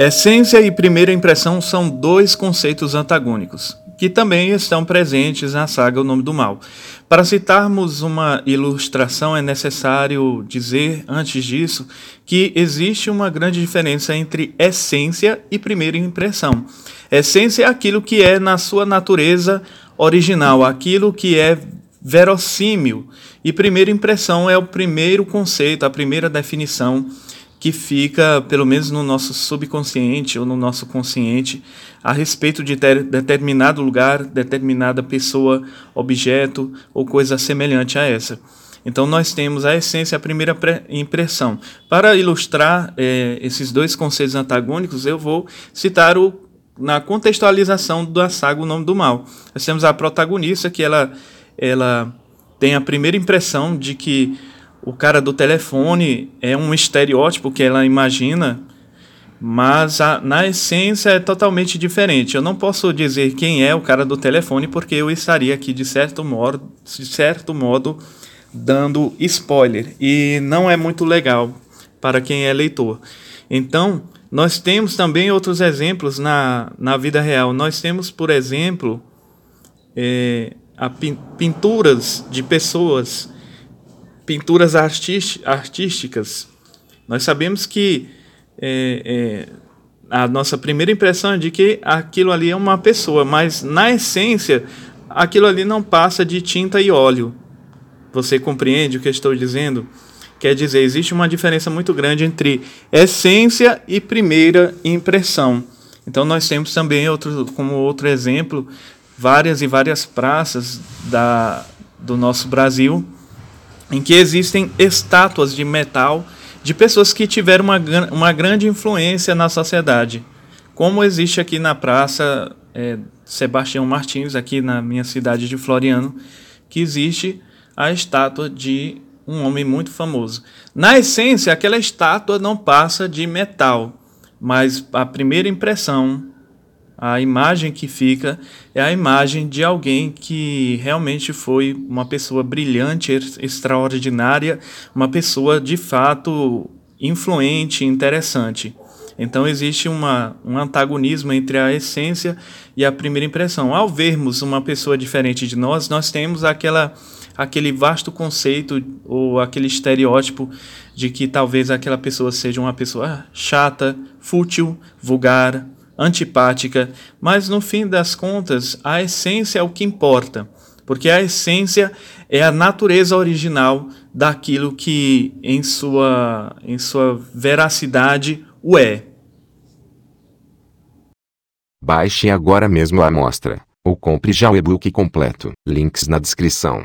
Essência e primeira impressão são dois conceitos antagônicos, que também estão presentes na saga O Nome do Mal. Para citarmos uma ilustração, é necessário dizer, antes disso, que existe uma grande diferença entre essência e primeira impressão. Essência é aquilo que é na sua natureza original, aquilo que é verossímil, e primeira impressão é o primeiro conceito, a primeira definição que fica, pelo menos no nosso subconsciente ou no nosso consciente, a respeito de ter determinado lugar, determinada pessoa, objeto ou coisa semelhante a essa. Então, nós temos a essência, a primeira impressão. Para ilustrar é, esses dois conceitos antagônicos, eu vou citar o, na contextualização da saga O Nome do Mal. Nós temos a protagonista que ela, ela tem a primeira impressão de que o cara do telefone é um estereótipo que ela imagina, mas a, na essência é totalmente diferente. Eu não posso dizer quem é o cara do telefone porque eu estaria aqui de certo modo, de certo modo dando spoiler e não é muito legal para quem é leitor. Então, nós temos também outros exemplos na, na vida real. Nós temos, por exemplo, é, a pinturas de pessoas pinturas artísticas, nós sabemos que é, é, a nossa primeira impressão é de que aquilo ali é uma pessoa, mas na essência aquilo ali não passa de tinta e óleo. Você compreende o que eu estou dizendo? Quer dizer, existe uma diferença muito grande entre essência e primeira impressão. Então nós temos também outro, como outro exemplo, várias e várias praças da, do nosso Brasil em que existem estátuas de metal de pessoas que tiveram uma, uma grande influência na sociedade, como existe aqui na Praça é, Sebastião Martins, aqui na minha cidade de Floriano, que existe a estátua de um homem muito famoso. Na essência, aquela estátua não passa de metal, mas a primeira impressão a imagem que fica é a imagem de alguém que realmente foi uma pessoa brilhante, extraordinária, uma pessoa de fato influente, interessante. Então existe uma, um antagonismo entre a essência e a primeira impressão. Ao vermos uma pessoa diferente de nós, nós temos aquela, aquele vasto conceito ou aquele estereótipo de que talvez aquela pessoa seja uma pessoa chata, fútil, vulgar, antipática, mas no fim das contas, a essência é o que importa, porque a essência é a natureza original daquilo que em sua em sua veracidade o é. Baixe agora mesmo a amostra ou compre já o e-book completo. Links na descrição.